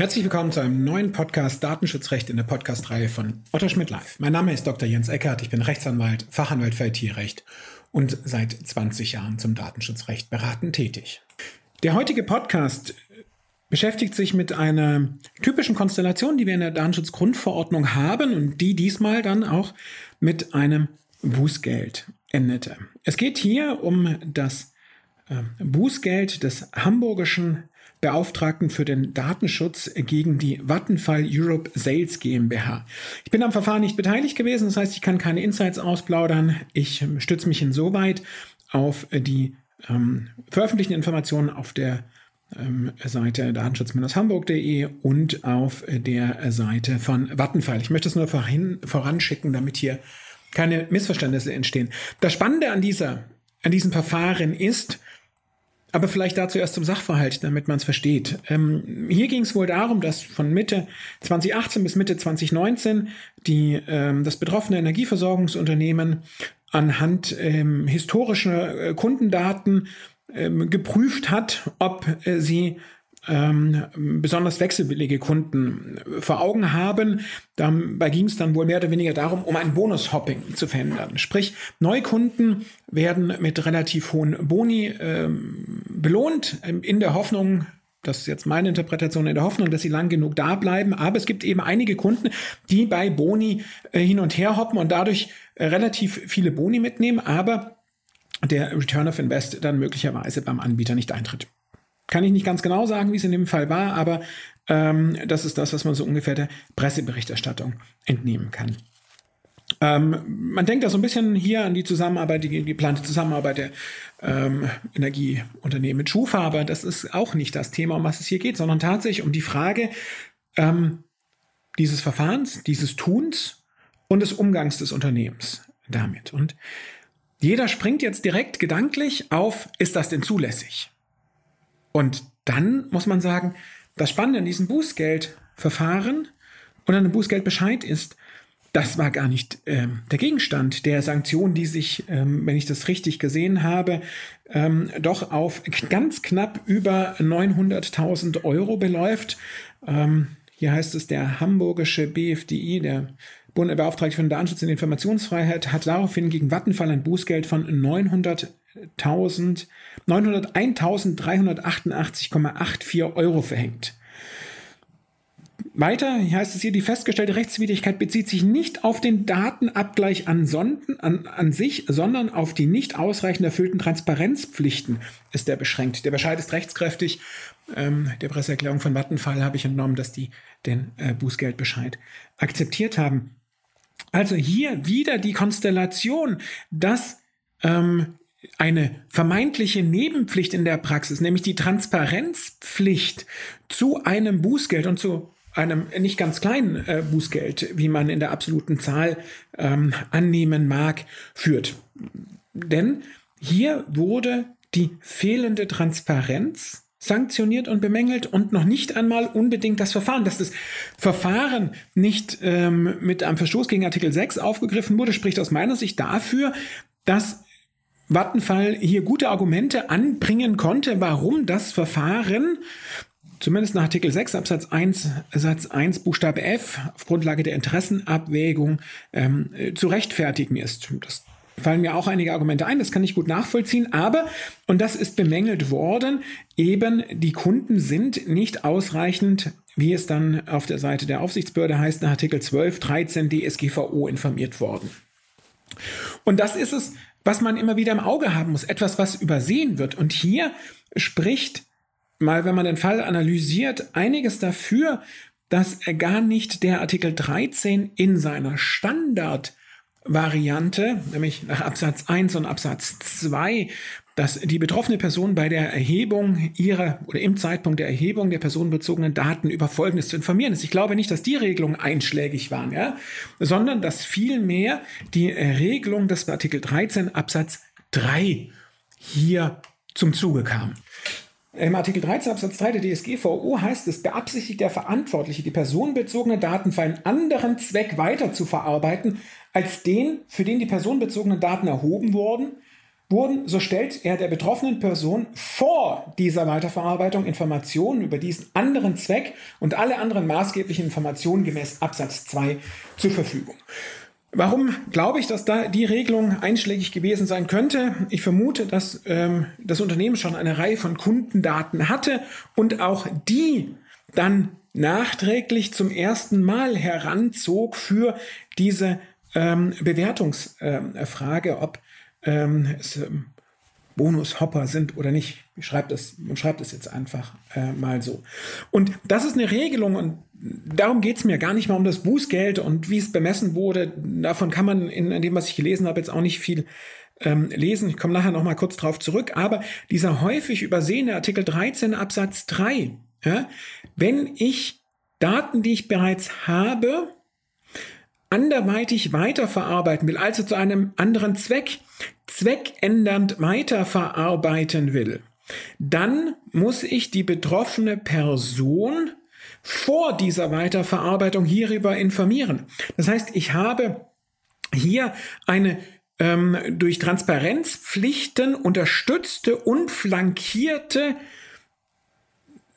Herzlich willkommen zu einem neuen Podcast Datenschutzrecht in der Podcast-Reihe von Otto Schmidt Live. Mein Name ist Dr. Jens Eckert, ich bin Rechtsanwalt, Fachanwalt für IT-Recht und seit 20 Jahren zum Datenschutzrecht beratend tätig. Der heutige Podcast beschäftigt sich mit einer typischen Konstellation, die wir in der Datenschutzgrundverordnung haben und die diesmal dann auch mit einem Bußgeld endete. Es geht hier um das äh, Bußgeld des hamburgischen Beauftragten für den Datenschutz gegen die Vattenfall Europe Sales GmbH. Ich bin am Verfahren nicht beteiligt gewesen, das heißt, ich kann keine Insights ausplaudern. Ich stütze mich insoweit auf die ähm, veröffentlichten Informationen auf der ähm, Seite datenschutz-hamburg.de und auf der Seite von Vattenfall. Ich möchte es nur vorhin, voranschicken, damit hier keine Missverständnisse entstehen. Das Spannende an dieser, an diesem Verfahren ist, aber vielleicht dazu erst zum Sachverhalt, damit man es versteht. Ähm, hier ging es wohl darum, dass von Mitte 2018 bis Mitte 2019 die, ähm, das betroffene Energieversorgungsunternehmen anhand ähm, historischer äh, Kundendaten ähm, geprüft hat, ob äh, sie ähm, besonders wechselwillige Kunden vor Augen haben. Dabei ging es dann wohl mehr oder weniger darum, um ein Bonus-Hopping zu verhindern. Sprich, Neukunden werden mit relativ hohen Boni ähm, belohnt, ähm, in der Hoffnung, das ist jetzt meine Interpretation in der Hoffnung, dass sie lang genug da bleiben. Aber es gibt eben einige Kunden, die bei Boni äh, hin und her hoppen und dadurch äh, relativ viele Boni mitnehmen, aber der Return of Invest dann möglicherweise beim Anbieter nicht eintritt. Kann ich nicht ganz genau sagen, wie es in dem Fall war, aber ähm, das ist das, was man so ungefähr der Presseberichterstattung entnehmen kann. Ähm, man denkt da so ein bisschen hier an die Zusammenarbeit, die geplante Zusammenarbeit der ähm, Energieunternehmen mit Schufa, aber das ist auch nicht das Thema, um was es hier geht, sondern tatsächlich um die Frage ähm, dieses Verfahrens, dieses Tuns und des Umgangs des Unternehmens damit. Und jeder springt jetzt direkt gedanklich auf, ist das denn zulässig? Und dann muss man sagen, das Spannende an diesem Bußgeldverfahren und an dem Bußgeldbescheid ist, das war gar nicht ähm, der Gegenstand der Sanktion, die sich, ähm, wenn ich das richtig gesehen habe, ähm, doch auf ganz knapp über 900.000 Euro beläuft. Ähm, hier heißt es, der hamburgische BFDI, der Bundesbeauftragte für den Datenschutz und Informationsfreiheit, hat daraufhin gegen Vattenfall ein Bußgeld von 901.388,84 Euro verhängt. Weiter heißt es hier, die festgestellte Rechtswidrigkeit bezieht sich nicht auf den Datenabgleich an Sonden an, an sich, sondern auf die nicht ausreichend erfüllten Transparenzpflichten ist der beschränkt. Der Bescheid ist rechtskräftig. Ähm, der Presseerklärung von Vattenfall habe ich entnommen, dass die den äh, Bußgeldbescheid akzeptiert haben. Also hier wieder die Konstellation, dass ähm, eine vermeintliche Nebenpflicht in der Praxis, nämlich die Transparenzpflicht zu einem Bußgeld und zu einem nicht ganz kleinen äh, Bußgeld, wie man in der absoluten Zahl ähm, annehmen mag, führt. Denn hier wurde die fehlende Transparenz sanktioniert und bemängelt und noch nicht einmal unbedingt das Verfahren. Dass das Verfahren nicht ähm, mit einem Verstoß gegen Artikel 6 aufgegriffen wurde, spricht aus meiner Sicht dafür, dass Vattenfall hier gute Argumente anbringen konnte, warum das Verfahren zumindest nach Artikel 6 Absatz 1 Satz 1 Buchstabe F auf Grundlage der Interessenabwägung ähm, zu rechtfertigen ist. Das fallen mir auch einige Argumente ein, das kann ich gut nachvollziehen, aber, und das ist bemängelt worden, eben die Kunden sind nicht ausreichend, wie es dann auf der Seite der Aufsichtsbehörde heißt, nach Artikel 12, 13 DSGVO informiert worden. Und das ist es, was man immer wieder im Auge haben muss, etwas, was übersehen wird. Und hier spricht mal, wenn man den Fall analysiert, einiges dafür, dass er gar nicht der Artikel 13 in seiner Standard Variante, nämlich nach Absatz 1 und Absatz 2, dass die betroffene Person bei der Erhebung ihrer oder im Zeitpunkt der Erhebung der personenbezogenen Daten über Folgendes zu informieren ist. Ich glaube nicht, dass die Regelungen einschlägig waren, ja, sondern dass vielmehr die Regelung des Artikel 13 Absatz 3 hier zum Zuge kam. Im Artikel 13 Absatz 3 der DSGVO heißt es, beabsichtigt der Verantwortliche, die personenbezogene Daten für einen anderen Zweck weiter zu verarbeiten, als den, für den die personenbezogenen Daten erhoben wurden, wurden, so stellt er der betroffenen Person vor dieser Weiterverarbeitung Informationen über diesen anderen Zweck und alle anderen maßgeblichen Informationen gemäß Absatz 2 zur Verfügung. Warum glaube ich, dass da die Regelung einschlägig gewesen sein könnte? Ich vermute, dass ähm, das Unternehmen schon eine Reihe von Kundendaten hatte und auch die dann nachträglich zum ersten Mal heranzog für diese ähm, Bewertungsfrage, ähm, ob ähm, es ähm, Bonushopper sind oder nicht. Ich schreibe das, man schreibt es jetzt einfach äh, mal so. Und das ist eine Regelung und darum geht es mir gar nicht mal um das Bußgeld und wie es bemessen wurde. Davon kann man in, in dem, was ich gelesen habe, jetzt auch nicht viel ähm, lesen. Ich komme nachher noch mal kurz drauf zurück. Aber dieser häufig übersehene Artikel 13 Absatz 3, ja, wenn ich Daten, die ich bereits habe, anderweitig weiterverarbeiten will, also zu einem anderen Zweck, zweckändernd weiterverarbeiten will, dann muss ich die betroffene Person vor dieser Weiterverarbeitung hierüber informieren. Das heißt, ich habe hier eine ähm, durch Transparenzpflichten unterstützte und flankierte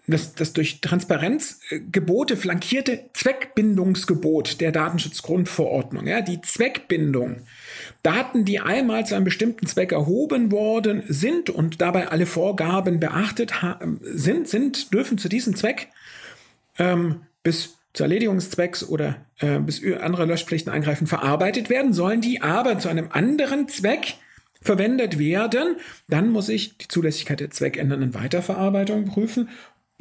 das, das durch Transparenzgebote flankierte Zweckbindungsgebot der Datenschutzgrundverordnung, ja, die Zweckbindung. Daten, die einmal zu einem bestimmten Zweck erhoben worden sind und dabei alle Vorgaben beachtet sind, sind, dürfen zu diesem Zweck ähm, bis zu Erledigungszwecks oder äh, bis andere Löschpflichten eingreifen verarbeitet werden, sollen die aber zu einem anderen Zweck verwendet werden, dann muss ich die Zulässigkeit der zweckändernden Weiterverarbeitung prüfen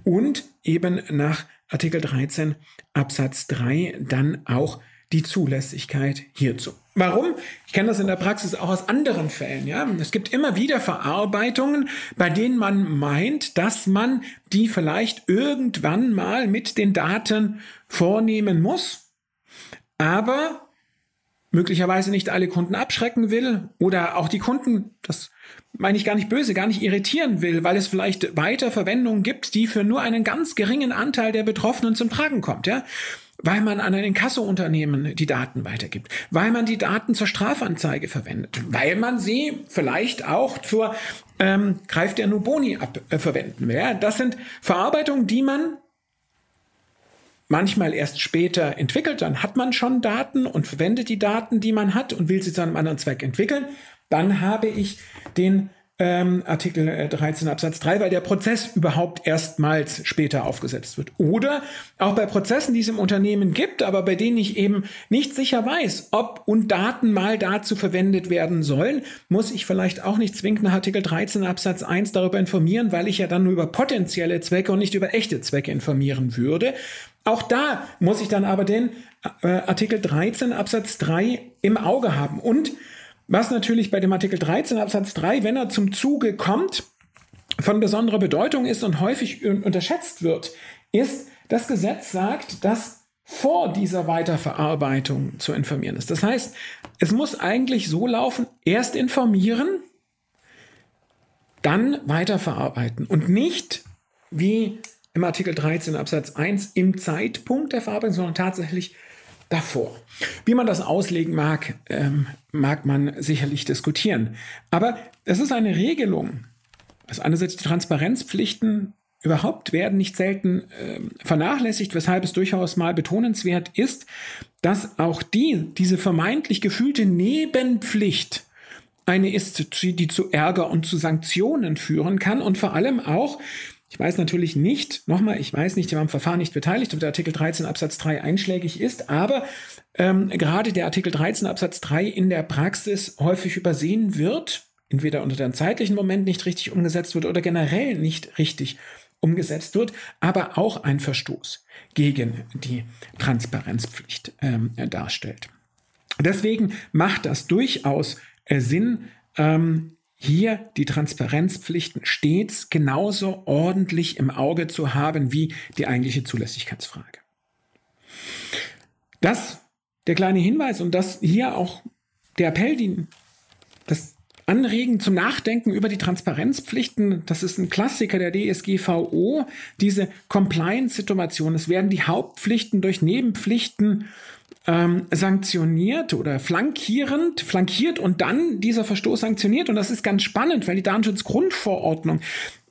und eben nach Artikel 13 Absatz 3 dann auch die Zulässigkeit hierzu. Warum? Ich kenne das in der Praxis auch aus anderen Fällen. Ja, es gibt immer wieder Verarbeitungen, bei denen man meint, dass man die vielleicht irgendwann mal mit den Daten vornehmen muss, aber möglicherweise nicht alle Kunden abschrecken will oder auch die Kunden, das meine ich gar nicht böse, gar nicht irritieren will, weil es vielleicht Weiterverwendungen gibt, die für nur einen ganz geringen Anteil der Betroffenen zum Tragen kommt, ja. Weil man an ein Inkassounternehmen die Daten weitergibt, weil man die Daten zur Strafanzeige verwendet, weil man sie vielleicht auch zur ähm, Greift der Nuboni ab äh, verwenden will. Ja? Das sind Verarbeitungen, die man manchmal erst später entwickelt, dann hat man schon Daten und verwendet die Daten, die man hat und will sie zu einem anderen Zweck entwickeln dann habe ich den ähm, Artikel 13 äh, Absatz 3, weil der Prozess überhaupt erstmals später aufgesetzt wird. Oder auch bei Prozessen, die es im Unternehmen gibt, aber bei denen ich eben nicht sicher weiß, ob und Daten mal dazu verwendet werden sollen, muss ich vielleicht auch nicht zwingend nach Artikel 13 Absatz 1 darüber informieren, weil ich ja dann nur über potenzielle Zwecke und nicht über echte Zwecke informieren würde. Auch da muss ich dann aber den äh, Artikel 13 Absatz 3 im Auge haben. Und was natürlich bei dem Artikel 13 Absatz 3, wenn er zum Zuge kommt, von besonderer Bedeutung ist und häufig unterschätzt wird, ist, das Gesetz sagt, dass vor dieser Weiterverarbeitung zu informieren ist. Das heißt, es muss eigentlich so laufen, erst informieren, dann weiterverarbeiten und nicht wie im Artikel 13 Absatz 1 im Zeitpunkt der Verarbeitung, sondern tatsächlich davor. Wie man das auslegen mag, ähm, mag man sicherlich diskutieren. Aber es ist eine Regelung. Also einerseits die Transparenzpflichten überhaupt werden nicht selten äh, vernachlässigt, weshalb es durchaus mal betonenswert ist, dass auch die, diese vermeintlich gefühlte Nebenpflicht eine ist, die zu Ärger und zu Sanktionen führen kann und vor allem auch ich weiß natürlich nicht, nochmal, ich weiß nicht, ich war am Verfahren nicht beteiligt, ob der Artikel 13 Absatz 3 einschlägig ist, aber ähm, gerade der Artikel 13 Absatz 3 in der Praxis häufig übersehen wird, entweder unter dem zeitlichen Moment nicht richtig umgesetzt wird oder generell nicht richtig umgesetzt wird, aber auch ein Verstoß gegen die Transparenzpflicht ähm, darstellt. Deswegen macht das durchaus äh, Sinn, ähm, hier die Transparenzpflichten stets genauso ordentlich im Auge zu haben wie die eigentliche Zulässigkeitsfrage. Das der kleine Hinweis und das hier auch der Appell, die, das Anregen zum Nachdenken über die Transparenzpflichten, das ist ein Klassiker der DSGVO, diese Compliance-Situation. Es werden die Hauptpflichten durch Nebenpflichten ähm, sanktioniert oder flankierend, flankiert und dann dieser Verstoß sanktioniert. Und das ist ganz spannend, weil die Datenschutzgrundverordnung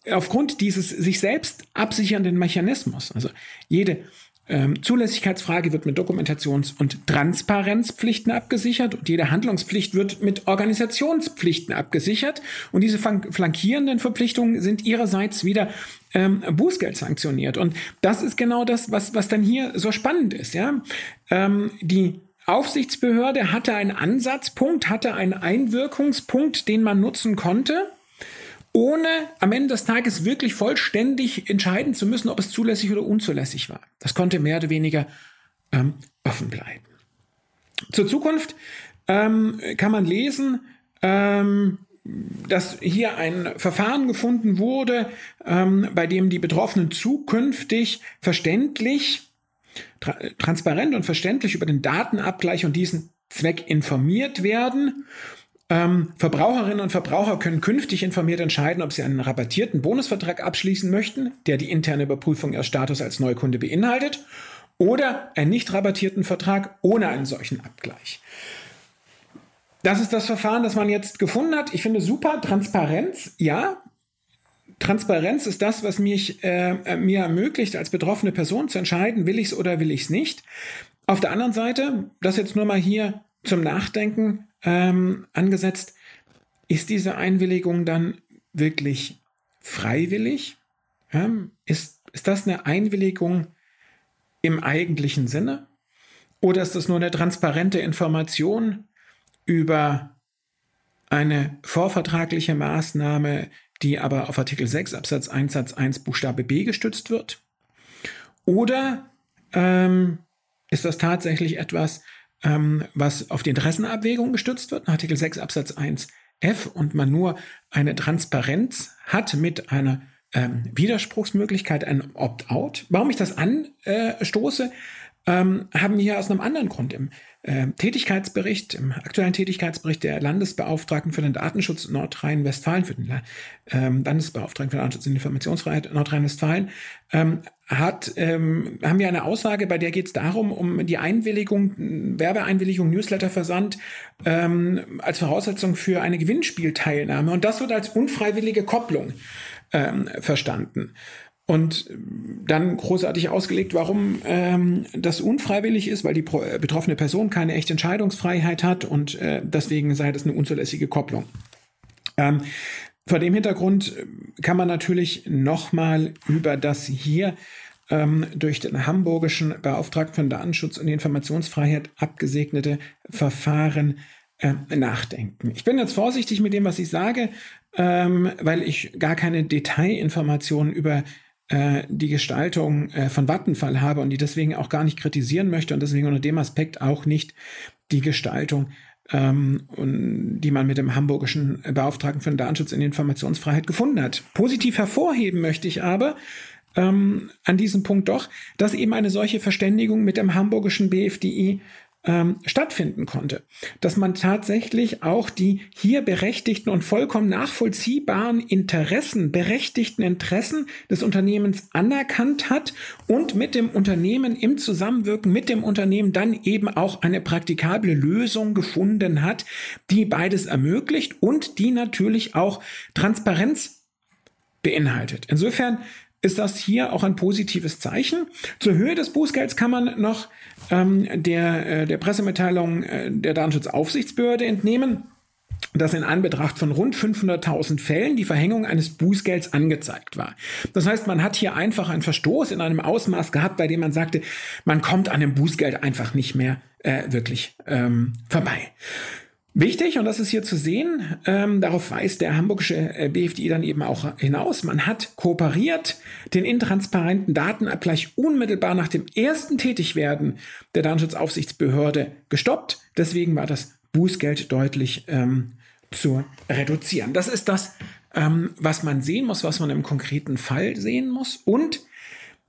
aufgrund dieses sich selbst absichernden Mechanismus, also jede ähm, Zulässigkeitsfrage wird mit Dokumentations- und Transparenzpflichten abgesichert und jede Handlungspflicht wird mit Organisationspflichten abgesichert. Und diese flankierenden Verpflichtungen sind ihrerseits wieder ähm, Bußgeld sanktioniert. Und das ist genau das, was, was dann hier so spannend ist. Ja? Ähm, die Aufsichtsbehörde hatte einen Ansatzpunkt, hatte einen Einwirkungspunkt, den man nutzen konnte ohne am Ende des Tages wirklich vollständig entscheiden zu müssen, ob es zulässig oder unzulässig war. Das konnte mehr oder weniger ähm, offen bleiben. Zur Zukunft ähm, kann man lesen, ähm, dass hier ein Verfahren gefunden wurde, ähm, bei dem die Betroffenen zukünftig verständlich, tra transparent und verständlich über den Datenabgleich und diesen Zweck informiert werden ähm, Verbraucherinnen und Verbraucher können künftig informiert entscheiden, ob sie einen rabattierten Bonusvertrag abschließen möchten, der die interne Überprüfung ihres Status als Neukunde beinhaltet, oder einen nicht rabattierten Vertrag ohne einen solchen Abgleich. Das ist das Verfahren, das man jetzt gefunden hat. Ich finde super. Transparenz, ja. Transparenz ist das, was mich, äh, mir ermöglicht, als betroffene Person zu entscheiden, will ich es oder will ich es nicht. Auf der anderen Seite, das jetzt nur mal hier zum Nachdenken, ähm, angesetzt. Ist diese Einwilligung dann wirklich freiwillig? Ja, ist, ist das eine Einwilligung im eigentlichen Sinne? Oder ist das nur eine transparente Information über eine vorvertragliche Maßnahme, die aber auf Artikel 6 Absatz 1 Satz 1 Buchstabe B gestützt wird? Oder ähm, ist das tatsächlich etwas, ähm, was auf die Interessenabwägung gestützt wird, Artikel 6 Absatz 1 F, und man nur eine Transparenz hat mit einer ähm, Widerspruchsmöglichkeit, ein Opt-out. Warum ich das anstoße, ähm, haben wir hier aus einem anderen Grund. Im äh, Tätigkeitsbericht, im aktuellen Tätigkeitsbericht der Landesbeauftragten für den Datenschutz Nordrhein-Westfalen, für den ähm, Landesbeauftragten für Datenschutz und Informationsfreiheit Nordrhein-Westfalen, ähm, hat, ähm, haben wir eine Aussage, bei der geht es darum, um die Einwilligung, Werbeeinwilligung, Newsletterversand ähm, als Voraussetzung für eine Gewinnspielteilnahme. Und das wird als unfreiwillige Kopplung ähm, verstanden und dann großartig ausgelegt, warum ähm, das unfreiwillig ist, weil die äh, betroffene Person keine echte Entscheidungsfreiheit hat und äh, deswegen sei das eine unzulässige Kopplung. Ähm, vor dem Hintergrund äh, kann man natürlich nochmal über das hier ähm, durch den hamburgischen Beauftragten von Datenschutz und Informationsfreiheit abgesegnete Verfahren äh, nachdenken. Ich bin jetzt vorsichtig mit dem, was ich sage, ähm, weil ich gar keine Detailinformationen über äh, die Gestaltung äh, von Vattenfall habe und die deswegen auch gar nicht kritisieren möchte und deswegen unter dem Aspekt auch nicht die Gestaltung, ähm, und, die man mit dem hamburgischen Beauftragten für den Datenschutz und Informationsfreiheit gefunden hat. Positiv hervorheben möchte ich aber, ähm, an diesem Punkt doch, dass eben eine solche Verständigung mit dem hamburgischen BFDI ähm, stattfinden konnte. Dass man tatsächlich auch die hier berechtigten und vollkommen nachvollziehbaren Interessen, berechtigten Interessen des Unternehmens anerkannt hat und mit dem Unternehmen im Zusammenwirken mit dem Unternehmen dann eben auch eine praktikable Lösung gefunden hat, die beides ermöglicht und die natürlich auch Transparenz beinhaltet. Insofern ist das hier auch ein positives Zeichen. Zur Höhe des Bußgelds kann man noch ähm, der, äh, der Pressemitteilung äh, der Datenschutzaufsichtsbehörde entnehmen dass in Anbetracht von rund 500.000 Fällen die Verhängung eines Bußgelds angezeigt war. Das heißt, man hat hier einfach einen Verstoß in einem Ausmaß gehabt, bei dem man sagte, man kommt an dem Bußgeld einfach nicht mehr äh, wirklich ähm, vorbei. Wichtig, und das ist hier zu sehen, ähm, darauf weist der hamburgische äh, BFDI dann eben auch hinaus, man hat kooperiert, den intransparenten Datenabgleich unmittelbar nach dem ersten Tätigwerden der Datenschutzaufsichtsbehörde gestoppt. Deswegen war das Bußgeld deutlich ähm, zu reduzieren. Das ist das, ähm, was man sehen muss, was man im konkreten Fall sehen muss. Und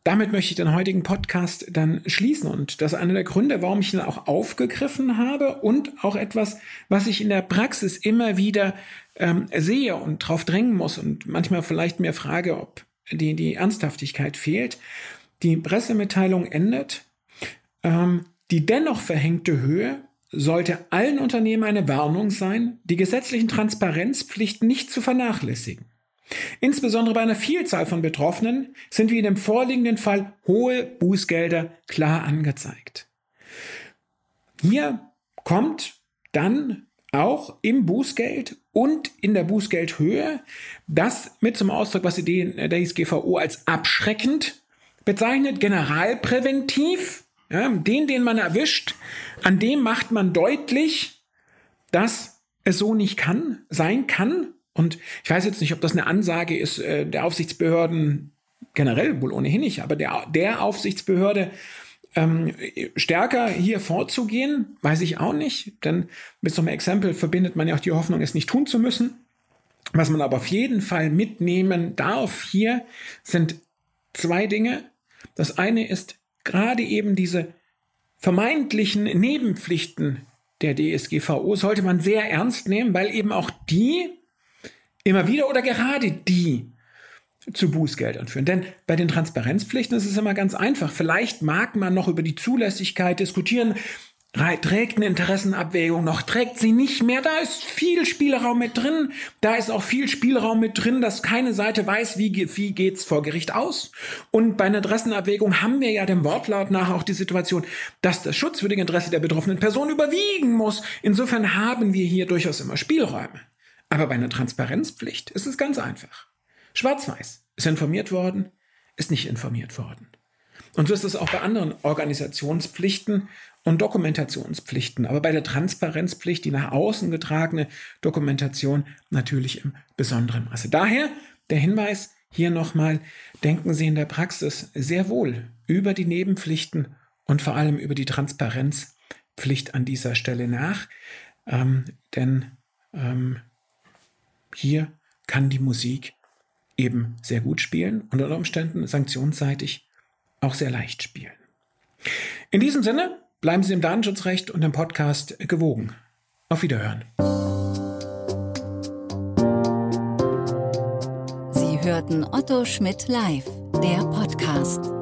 damit möchte ich den heutigen Podcast dann schließen. Und das ist einer der Gründe, warum ich ihn auch aufgegriffen habe und auch etwas, was ich in der Praxis immer wieder ähm, sehe und drauf drängen muss und manchmal vielleicht mir frage, ob die, die Ernsthaftigkeit fehlt. Die Pressemitteilung endet. Ähm, die dennoch verhängte Höhe sollte allen Unternehmen eine Warnung sein, die gesetzlichen Transparenzpflichten nicht zu vernachlässigen. Insbesondere bei einer Vielzahl von Betroffenen sind wie in dem vorliegenden Fall hohe Bußgelder klar angezeigt. Hier kommt dann auch im Bußgeld und in der Bußgeldhöhe das mit zum Ausdruck, was die DSGVO als abschreckend bezeichnet, generalpräventiv. Ja, den, den man erwischt, an dem macht man deutlich, dass es so nicht kann, sein kann und ich weiß jetzt nicht, ob das eine Ansage ist äh, der Aufsichtsbehörden generell, wohl ohnehin nicht, aber der, der Aufsichtsbehörde ähm, stärker hier vorzugehen, weiß ich auch nicht. Denn mit so einem Exempel verbindet man ja auch die Hoffnung, es nicht tun zu müssen. Was man aber auf jeden Fall mitnehmen darf hier sind zwei Dinge. Das eine ist gerade eben diese vermeintlichen Nebenpflichten der DSGVO sollte man sehr ernst nehmen, weil eben auch die immer wieder oder gerade die zu Bußgeldern führen. Denn bei den Transparenzpflichten ist es immer ganz einfach. Vielleicht mag man noch über die Zulässigkeit diskutieren. Trägt eine Interessenabwägung noch, trägt sie nicht mehr. Da ist viel Spielraum mit drin. Da ist auch viel Spielraum mit drin, dass keine Seite weiß, wie, wie geht's vor Gericht aus. Und bei einer Interessenabwägung haben wir ja dem Wortlaut nach auch die Situation, dass das schutzwürdige Interesse der betroffenen Person überwiegen muss. Insofern haben wir hier durchaus immer Spielräume. Aber bei einer Transparenzpflicht ist es ganz einfach. Schwarz-Weiß. Ist informiert worden, ist nicht informiert worden. Und so ist es auch bei anderen Organisationspflichten und Dokumentationspflichten. Aber bei der Transparenzpflicht, die nach außen getragene Dokumentation natürlich im besonderen Maße. Daher der Hinweis hier nochmal, denken Sie in der Praxis sehr wohl über die Nebenpflichten und vor allem über die Transparenzpflicht an dieser Stelle nach. Ähm, denn ähm, hier kann die Musik eben sehr gut spielen und unter Umständen sanktionsseitig auch sehr leicht spielen. In diesem Sinne bleiben Sie dem Datenschutzrecht und dem Podcast gewogen. Auf Wiederhören. Sie hörten Otto Schmidt live, der Podcast.